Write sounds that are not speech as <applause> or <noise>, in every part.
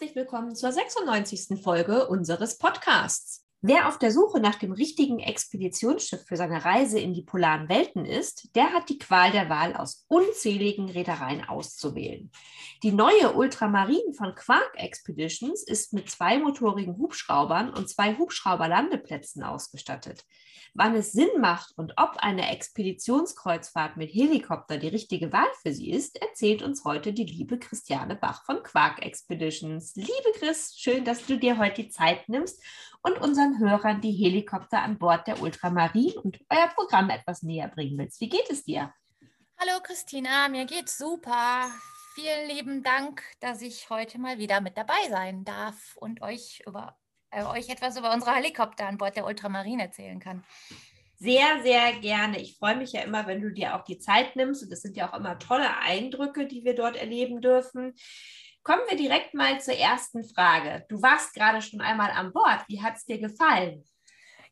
herzlich willkommen zur 96. Folge unseres Podcasts. Wer auf der Suche nach dem richtigen Expeditionsschiff für seine Reise in die polaren Welten ist, der hat die Qual der Wahl aus unzähligen Reedereien auszuwählen. Die neue Ultramarin von Quark Expeditions ist mit zweimotorigen Hubschraubern und zwei Hubschrauberlandeplätzen ausgestattet. Wann es Sinn macht und ob eine Expeditionskreuzfahrt mit Helikopter die richtige Wahl für Sie ist, erzählt uns heute die liebe Christiane Bach von Quark Expeditions. Liebe Chris, schön, dass du dir heute die Zeit nimmst und unseren Hörern die Helikopter an Bord der Ultramarin und euer Programm etwas näher bringen willst. Wie geht es dir? Hallo Christina, mir geht's super. Vielen lieben Dank, dass ich heute mal wieder mit dabei sein darf und euch über euch etwas über unsere Helikopter an Bord der Ultramarine erzählen kann. Sehr, sehr gerne. Ich freue mich ja immer, wenn du dir auch die Zeit nimmst. Und das sind ja auch immer tolle Eindrücke, die wir dort erleben dürfen. Kommen wir direkt mal zur ersten Frage. Du warst gerade schon einmal an Bord. Wie hat es dir gefallen?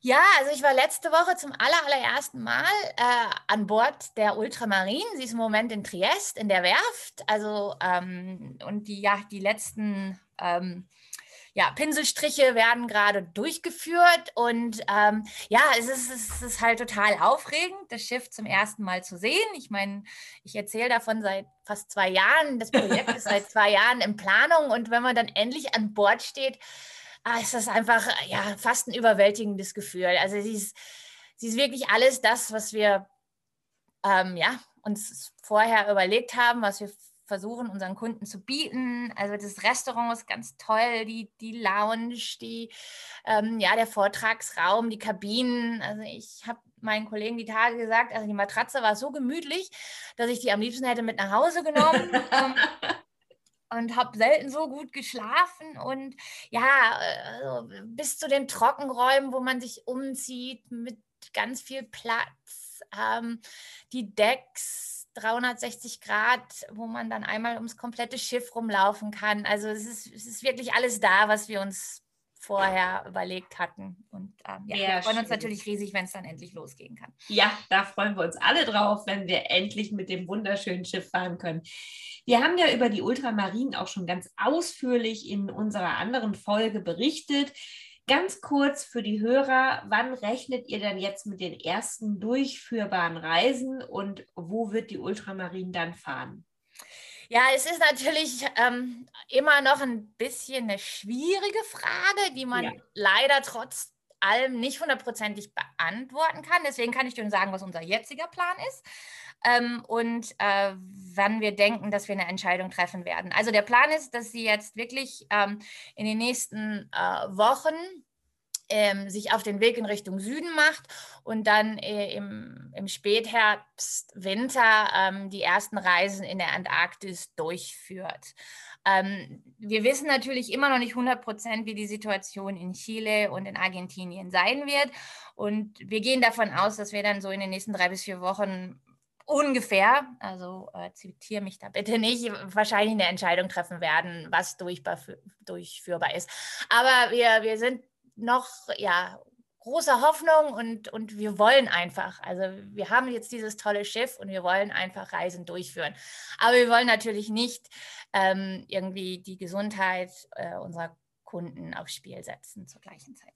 Ja, also ich war letzte Woche zum aller, allerersten Mal äh, an Bord der Ultramarine. Sie ist im Moment in Triest, in der Werft. Also, ähm, und die, ja, die letzten ähm, ja, Pinselstriche werden gerade durchgeführt und ähm, ja, es ist, es ist halt total aufregend, das Schiff zum ersten Mal zu sehen. Ich meine, ich erzähle davon seit fast zwei Jahren. Das Projekt ist seit <laughs> zwei Jahren in Planung und wenn man dann endlich an Bord steht, ah, ist das einfach ja fast ein überwältigendes Gefühl. Also sie ist, sie ist wirklich alles das, was wir ähm, ja, uns vorher überlegt haben, was wir versuchen, unseren Kunden zu bieten. Also das Restaurant ist ganz toll, die, die Lounge, die, ähm, ja, der Vortragsraum, die Kabinen. Also ich habe meinen Kollegen die Tage gesagt, also die Matratze war so gemütlich, dass ich die am liebsten hätte mit nach Hause genommen. ähm, <laughs> und habe selten so gut geschlafen und ja, also bis zu den Trockenräumen, wo man sich umzieht mit ganz viel Platz, ähm, die Decks, 360 Grad, wo man dann einmal ums komplette Schiff rumlaufen kann. Also es ist, es ist wirklich alles da, was wir uns vorher überlegt hatten. Und ähm, ja, wir freuen uns natürlich riesig, wenn es dann endlich losgehen kann. Ja, da freuen wir uns alle drauf, wenn wir endlich mit dem wunderschönen Schiff fahren können. Wir haben ja über die Ultramarinen auch schon ganz ausführlich in unserer anderen Folge berichtet. Ganz kurz für die Hörer, wann rechnet ihr denn jetzt mit den ersten durchführbaren Reisen und wo wird die Ultramarin dann fahren? Ja, es ist natürlich ähm, immer noch ein bisschen eine schwierige Frage, die man ja. leider trotz allem nicht hundertprozentig beantworten kann. Deswegen kann ich dir sagen, was unser jetziger Plan ist ähm, und äh, wann wir denken, dass wir eine Entscheidung treffen werden. Also der Plan ist, dass sie jetzt wirklich ähm, in den nächsten äh, Wochen ähm, sich auf den Weg in Richtung Süden macht und dann äh, im, im Spätherbst, Winter ähm, die ersten Reisen in der Antarktis durchführt. Ähm, wir wissen natürlich immer noch nicht 100 Prozent, wie die Situation in Chile und in Argentinien sein wird. Und wir gehen davon aus, dass wir dann so in den nächsten drei bis vier Wochen ungefähr, also äh, zitiere mich da bitte nicht, wahrscheinlich eine Entscheidung treffen werden, was durchführbar ist. Aber wir, wir sind noch ja große Hoffnung und, und wir wollen einfach, also wir haben jetzt dieses tolle Schiff und wir wollen einfach Reisen durchführen. Aber wir wollen natürlich nicht ähm, irgendwie die Gesundheit äh, unserer Kunden aufs Spiel setzen zur gleichen Zeit.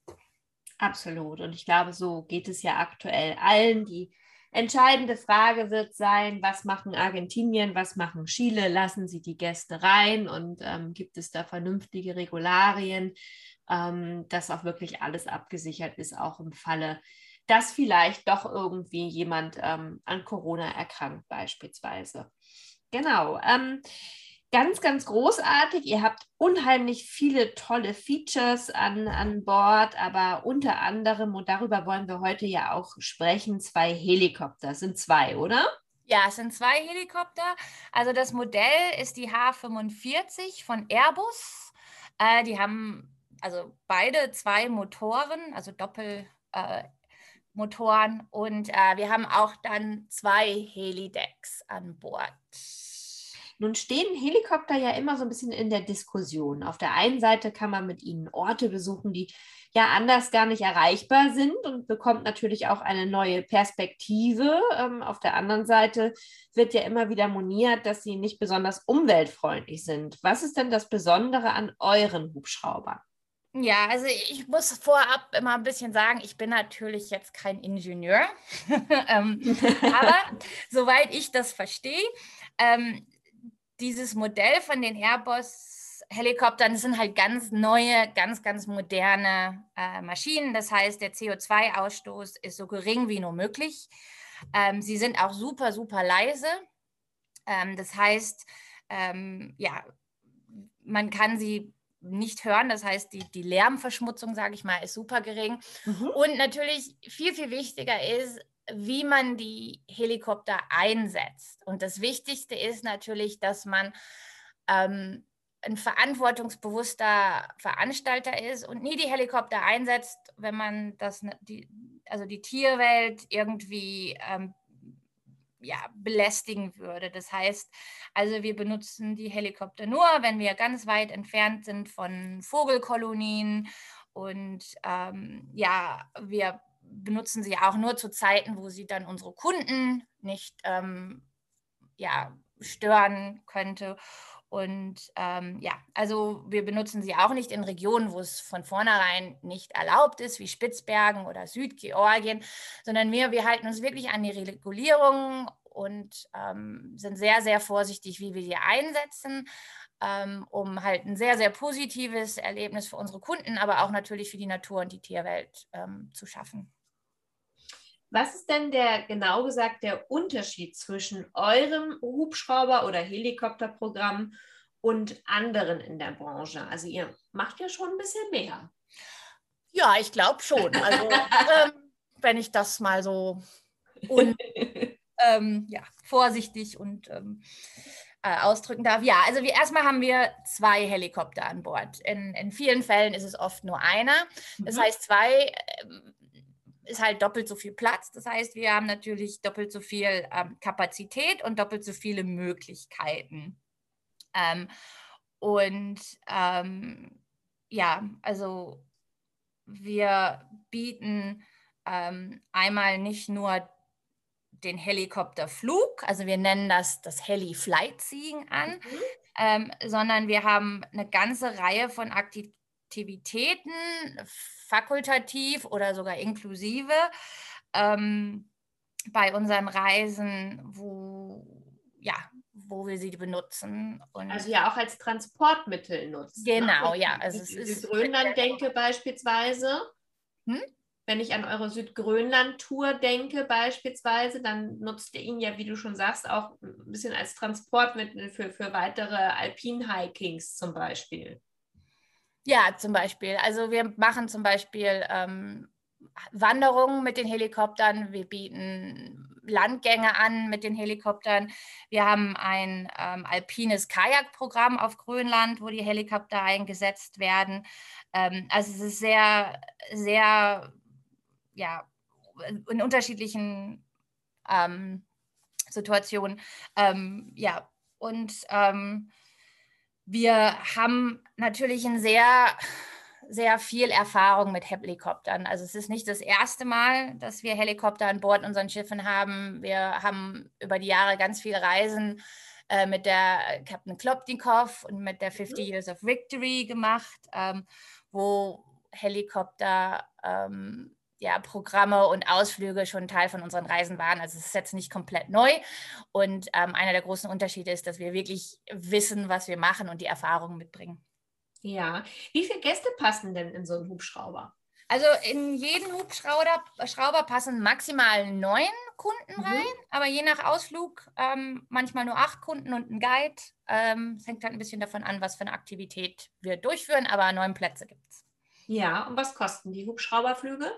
Absolut. Und ich glaube, so geht es ja aktuell allen. Die entscheidende Frage wird sein, was machen Argentinien, was machen Chile? Lassen sie die Gäste rein und ähm, gibt es da vernünftige Regularien? Ähm, dass auch wirklich alles abgesichert ist, auch im Falle, dass vielleicht doch irgendwie jemand ähm, an Corona erkrankt beispielsweise. Genau. Ähm, ganz, ganz großartig. Ihr habt unheimlich viele tolle Features an, an Bord, aber unter anderem, und darüber wollen wir heute ja auch sprechen, zwei Helikopter. Das sind zwei, oder? Ja, es sind zwei Helikopter. Also das Modell ist die H45 von Airbus. Äh, die haben also beide zwei Motoren, also Doppelmotoren. Äh, und äh, wir haben auch dann zwei Helidecks an Bord. Nun stehen Helikopter ja immer so ein bisschen in der Diskussion. Auf der einen Seite kann man mit ihnen Orte besuchen, die ja anders gar nicht erreichbar sind und bekommt natürlich auch eine neue Perspektive. Ähm, auf der anderen Seite wird ja immer wieder moniert, dass sie nicht besonders umweltfreundlich sind. Was ist denn das Besondere an euren Hubschraubern? Ja, also ich muss vorab immer ein bisschen sagen, ich bin natürlich jetzt kein Ingenieur, <laughs> ähm, aber <laughs> soweit ich das verstehe, ähm, dieses Modell von den Airbus-Helikoptern sind halt ganz neue, ganz, ganz moderne äh, Maschinen. Das heißt, der CO2-Ausstoß ist so gering wie nur möglich. Ähm, sie sind auch super, super leise. Ähm, das heißt, ähm, ja, man kann sie nicht hören. Das heißt, die, die Lärmverschmutzung, sage ich mal, ist super gering. Mhm. Und natürlich viel, viel wichtiger ist, wie man die Helikopter einsetzt. Und das Wichtigste ist natürlich, dass man ähm, ein verantwortungsbewusster Veranstalter ist und nie die Helikopter einsetzt, wenn man das, die, also die Tierwelt irgendwie ähm, ja, belästigen würde. Das heißt, also wir benutzen die Helikopter nur, wenn wir ganz weit entfernt sind von Vogelkolonien und ähm, ja, wir benutzen sie auch nur zu Zeiten, wo sie dann unsere Kunden nicht ähm, ja, stören könnte. Und ähm, ja, also wir benutzen sie auch nicht in Regionen, wo es von vornherein nicht erlaubt ist, wie Spitzbergen oder Südgeorgien, sondern wir, wir halten uns wirklich an die Regulierungen und ähm, sind sehr, sehr vorsichtig, wie wir sie einsetzen, ähm, um halt ein sehr, sehr positives Erlebnis für unsere Kunden, aber auch natürlich für die Natur und die Tierwelt ähm, zu schaffen. Was ist denn der genau gesagt der Unterschied zwischen eurem Hubschrauber- oder Helikopterprogramm und anderen in der Branche? Also ihr macht ja schon ein bisschen mehr. Ja, ich glaube schon. Also <laughs> ähm, wenn ich das mal so un, <laughs> ähm, ja, vorsichtig und ähm, äh, ausdrücken darf. Ja, also wir, erstmal haben wir zwei Helikopter an Bord. In, in vielen Fällen ist es oft nur einer. Das mhm. heißt, zwei ähm, ist halt doppelt so viel Platz. Das heißt, wir haben natürlich doppelt so viel ähm, Kapazität und doppelt so viele Möglichkeiten. Ähm, und ähm, ja, also wir bieten ähm, einmal nicht nur den Helikopterflug, also wir nennen das das Heli-Flight-Seeing an, mhm. Ähm, sondern wir haben eine ganze Reihe von Aktivitäten, Aktivitäten, fakultativ oder sogar inklusive, ähm, bei unseren Reisen, wo, ja, wo wir sie benutzen. Und also ja auch als Transportmittel nutzen. Ne? Genau, ne? ja. Also es ist Grönland denke beispielsweise. Hm? Wenn ich an eure Südgrönland-Tour denke beispielsweise, dann nutzt ihr ihn ja, wie du schon sagst, auch ein bisschen als Transportmittel für, für weitere Alpin-Hikings zum Beispiel. Ja, zum Beispiel. Also wir machen zum Beispiel ähm, Wanderungen mit den Helikoptern. Wir bieten Landgänge an mit den Helikoptern. Wir haben ein ähm, alpines Kajakprogramm auf Grönland, wo die Helikopter eingesetzt werden. Ähm, also es ist sehr, sehr, ja, in unterschiedlichen ähm, Situationen. Ähm, ja, und ähm, wir haben natürlich ein sehr, sehr viel Erfahrung mit Helikoptern. Also es ist nicht das erste Mal, dass wir Helikopter an Bord unseren Schiffen haben. Wir haben über die Jahre ganz viele Reisen äh, mit der Captain Klopnikov und mit der 50 Years of Victory gemacht, ähm, wo Helikopter ähm, ja, Programme und Ausflüge schon Teil von unseren Reisen waren. Also es ist jetzt nicht komplett neu. Und ähm, einer der großen Unterschiede ist, dass wir wirklich wissen, was wir machen und die Erfahrungen mitbringen. Ja, wie viele Gäste passen denn in so einen Hubschrauber? Also in jeden Hubschrauber Schrauber passen maximal neun Kunden mhm. rein, aber je nach Ausflug ähm, manchmal nur acht Kunden und ein Guide. Ähm, es hängt halt ein bisschen davon an, was für eine Aktivität wir durchführen, aber neun Plätze gibt es. Ja, und was kosten die Hubschrauberflüge?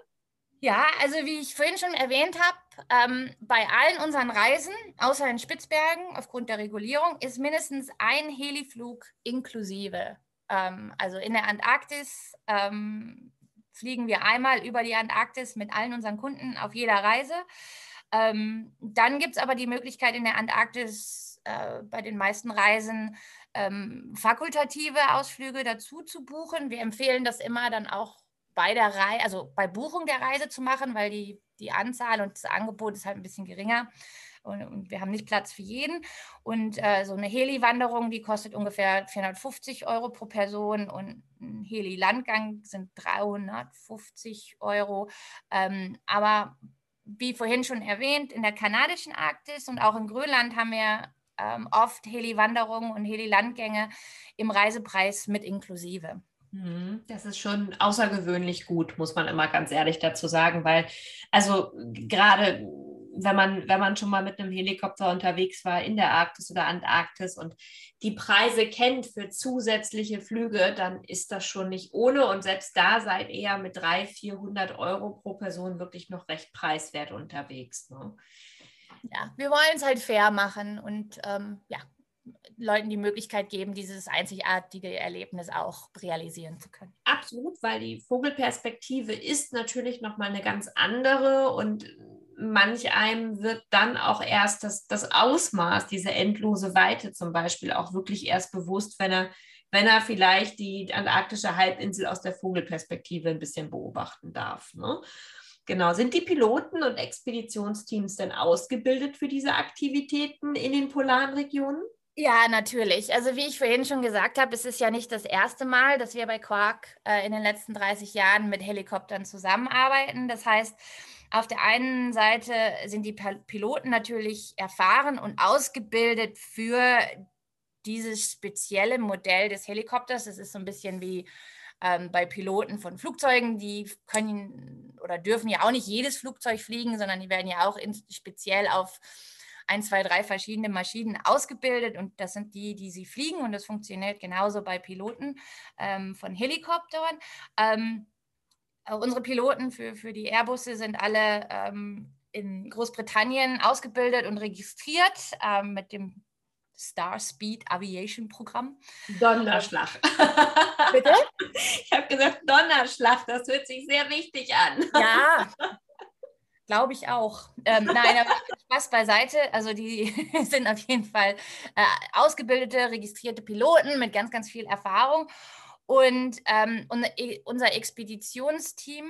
Ja, also wie ich vorhin schon erwähnt habe, ähm, bei allen unseren Reisen, außer in Spitzbergen aufgrund der Regulierung, ist mindestens ein Heliflug inklusive. Ähm, also in der Antarktis ähm, fliegen wir einmal über die Antarktis mit allen unseren Kunden auf jeder Reise. Ähm, dann gibt es aber die Möglichkeit in der Antarktis äh, bei den meisten Reisen ähm, fakultative Ausflüge dazu zu buchen. Wir empfehlen das immer dann auch bei der Reise, also bei Buchung der Reise zu machen, weil die, die Anzahl und das Angebot ist halt ein bisschen geringer und, und wir haben nicht Platz für jeden. Und äh, so eine Heli-Wanderung, die kostet ungefähr 450 Euro pro Person und ein Heli-Landgang sind 350 Euro. Ähm, aber wie vorhin schon erwähnt, in der kanadischen Arktis und auch in Grönland haben wir ähm, oft Heli-Wanderungen und Heli-Landgänge im Reisepreis mit inklusive. Mhm. Das ist schon außergewöhnlich gut, muss man immer ganz ehrlich dazu sagen, weil also gerade wenn man, wenn man schon mal mit einem Helikopter unterwegs war in der Arktis oder Antarktis und die Preise kennt für zusätzliche Flüge, dann ist das schon nicht ohne. Und selbst da seid eher mit 300, 400 Euro pro Person wirklich noch recht preiswert unterwegs. Ne? Ja, wir wollen es halt fair machen und ähm, ja, Leuten die Möglichkeit geben, dieses einzigartige Erlebnis auch realisieren zu können. Absolut, weil die Vogelperspektive ist natürlich nochmal eine ganz andere und manch einem wird dann auch erst das, das Ausmaß, diese endlose Weite zum Beispiel auch wirklich erst bewusst, wenn er, wenn er vielleicht die antarktische Halbinsel aus der Vogelperspektive ein bisschen beobachten darf. Ne? Genau, sind die Piloten und Expeditionsteams denn ausgebildet für diese Aktivitäten in den polaren Regionen? Ja, natürlich. Also wie ich vorhin schon gesagt habe, es ist ja nicht das erste Mal, dass wir bei Quark äh, in den letzten 30 Jahren mit Helikoptern zusammenarbeiten. Das heißt, auf der einen Seite sind die Piloten natürlich erfahren und ausgebildet für dieses spezielle Modell des Helikopters. Das ist so ein bisschen wie ähm, bei Piloten von Flugzeugen. Die können oder dürfen ja auch nicht jedes Flugzeug fliegen, sondern die werden ja auch in, speziell auf ein, zwei, drei verschiedene Maschinen ausgebildet und das sind die, die sie fliegen und das funktioniert genauso bei Piloten ähm, von Helikoptern. Ähm, äh, unsere Piloten für, für die Airbusse sind alle ähm, in Großbritannien ausgebildet und registriert ähm, mit dem Star Speed Aviation Programm. Donnerschlag. Bitte? <laughs> Ich habe gesagt Donnerschlag, das hört sich sehr wichtig an. Ja, <laughs> glaube ich auch. Ähm, nein, aber <laughs> Spaß beiseite. Also die <laughs> sind auf jeden Fall äh, ausgebildete, registrierte Piloten mit ganz, ganz viel Erfahrung. Und, ähm, e, unser Expeditionsteam,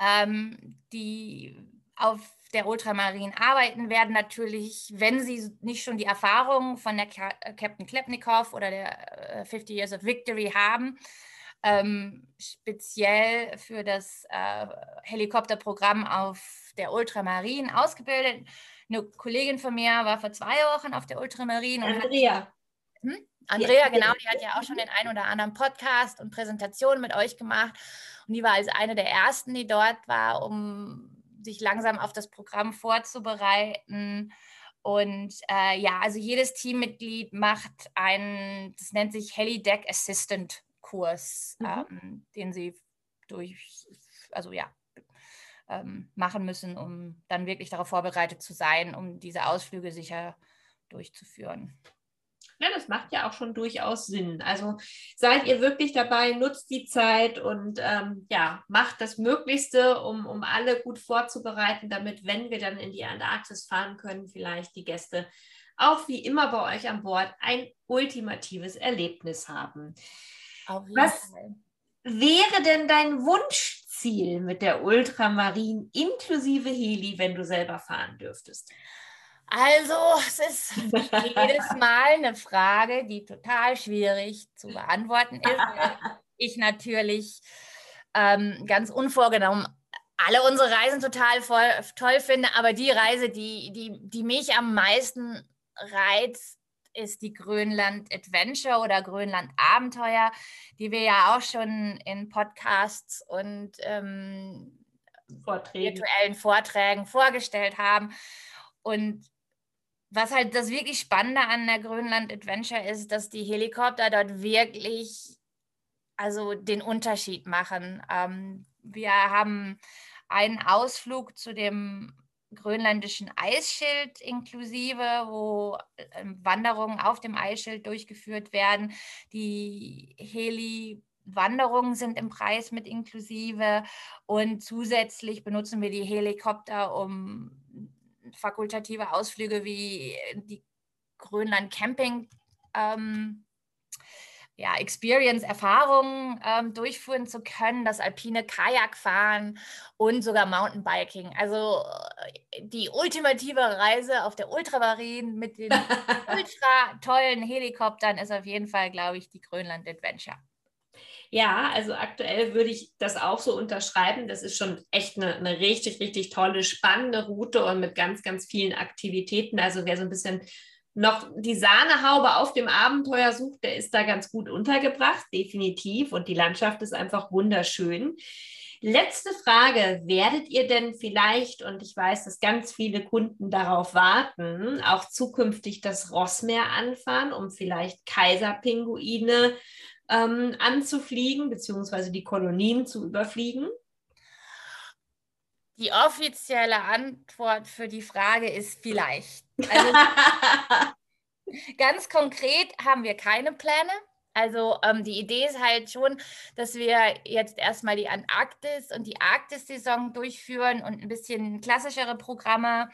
ähm, die auf der Ultramarin arbeiten, werden natürlich, wenn sie nicht schon die Erfahrung von der Captain Klepnikow oder der 50 äh, Years of Victory haben, ähm, speziell für das äh, Helikopterprogramm auf der Ultramarin ausgebildet. Eine Kollegin von mir war vor zwei Wochen auf der Ultramarin. Andrea. Hat, hm? Andrea, genau, die hat ja auch schon den einen oder anderen Podcast und Präsentation mit euch gemacht. Und die war als eine der ersten, die dort war, um sich langsam auf das Programm vorzubereiten. Und äh, ja, also jedes Teammitglied macht einen, das nennt sich Helideck Assistant Kurs, mhm. ähm, den sie durch, also ja, ähm, machen müssen, um dann wirklich darauf vorbereitet zu sein, um diese Ausflüge sicher durchzuführen. Ja, das macht ja auch schon durchaus Sinn. Also seid ihr wirklich dabei, nutzt die Zeit und ähm, ja, macht das Möglichste, um, um alle gut vorzubereiten, damit, wenn wir dann in die Antarktis fahren können, vielleicht die Gäste auch wie immer bei euch an Bord ein ultimatives Erlebnis haben. Was Fall. wäre denn dein Wunschziel mit der Ultramarin inklusive Heli, wenn du selber fahren dürftest? Also, es ist jedes <laughs> Mal eine Frage, die total schwierig zu beantworten ist. ich natürlich ähm, ganz unvorgenommen alle unsere Reisen total voll, toll finde, aber die Reise, die, die, die mich am meisten reizt, ist die Grönland Adventure oder Grönland Abenteuer, die wir ja auch schon in Podcasts und ähm, Vorträgen. virtuellen Vorträgen vorgestellt haben. Und was halt das wirklich Spannende an der Grönland Adventure ist, dass die Helikopter dort wirklich also den Unterschied machen. Ähm, wir haben einen Ausflug zu dem grönländischen Eisschild inklusive, wo ähm, Wanderungen auf dem Eisschild durchgeführt werden. Die Heli Wanderungen sind im Preis mit inklusive und zusätzlich benutzen wir die Helikopter, um fakultative Ausflüge wie die Grönland Camping ähm, ja, Experience, Erfahrungen ähm, durchführen zu können, das alpine Kajakfahren und sogar Mountainbiking. Also äh, die ultimative Reise auf der Ultramarin mit den <laughs> ultra tollen Helikoptern ist auf jeden Fall, glaube ich, die Grönland Adventure. Ja, also aktuell würde ich das auch so unterschreiben. Das ist schon echt eine, eine, richtig, richtig tolle, spannende Route und mit ganz, ganz vielen Aktivitäten. Also wer so ein bisschen noch die Sahnehaube auf dem Abenteuer sucht, der ist da ganz gut untergebracht, definitiv. Und die Landschaft ist einfach wunderschön. Letzte Frage, werdet ihr denn vielleicht, und ich weiß, dass ganz viele Kunden darauf warten, auch zukünftig das Rossmeer anfahren, um vielleicht Kaiserpinguine ähm, anzufliegen, beziehungsweise die Kolonien zu überfliegen? Die offizielle Antwort für die Frage ist vielleicht. Also, <laughs> ganz konkret haben wir keine Pläne. Also ähm, die Idee ist halt schon, dass wir jetzt erstmal die Antarktis und die Arktis-Saison durchführen und ein bisschen klassischere Programme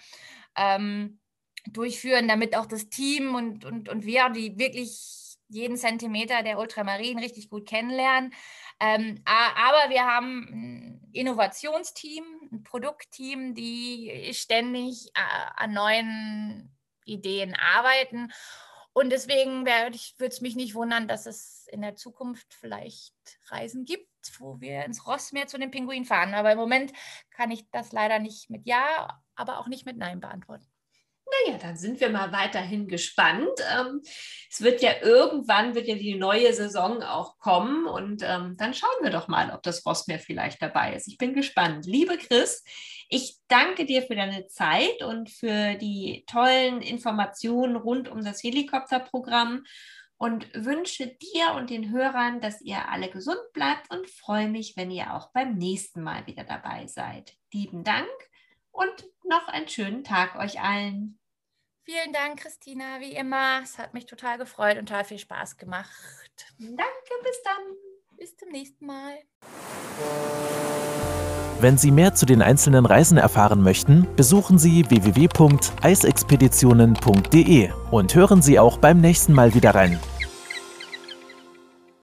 ähm, durchführen, damit auch das Team und, und, und wir, die wirklich jeden Zentimeter der Ultramarin richtig gut kennenlernen. Ähm, aber wir haben ein Innovationsteam, ein Produktteam, die ständig äh, an neuen Ideen arbeiten. Und deswegen würde es mich nicht wundern, dass es in der Zukunft vielleicht Reisen gibt, wo wir ins Rossmeer zu den Pinguinen fahren. Aber im Moment kann ich das leider nicht mit Ja, aber auch nicht mit Nein beantworten. Naja, dann sind wir mal weiterhin gespannt. Ähm, es wird ja irgendwann, wird ja die neue Saison auch kommen und ähm, dann schauen wir doch mal, ob das Rossmeer vielleicht dabei ist. Ich bin gespannt. Liebe Chris, ich danke dir für deine Zeit und für die tollen Informationen rund um das Helikopterprogramm und wünsche dir und den Hörern, dass ihr alle gesund bleibt und freue mich, wenn ihr auch beim nächsten Mal wieder dabei seid. Lieben Dank und noch einen schönen Tag euch allen. Vielen Dank, Christina, wie immer. Es hat mich total gefreut und total viel Spaß gemacht. Danke, bis dann. Bis zum nächsten Mal. Wenn Sie mehr zu den einzelnen Reisen erfahren möchten, besuchen Sie www.eisexpeditionen.de und hören Sie auch beim nächsten Mal wieder rein.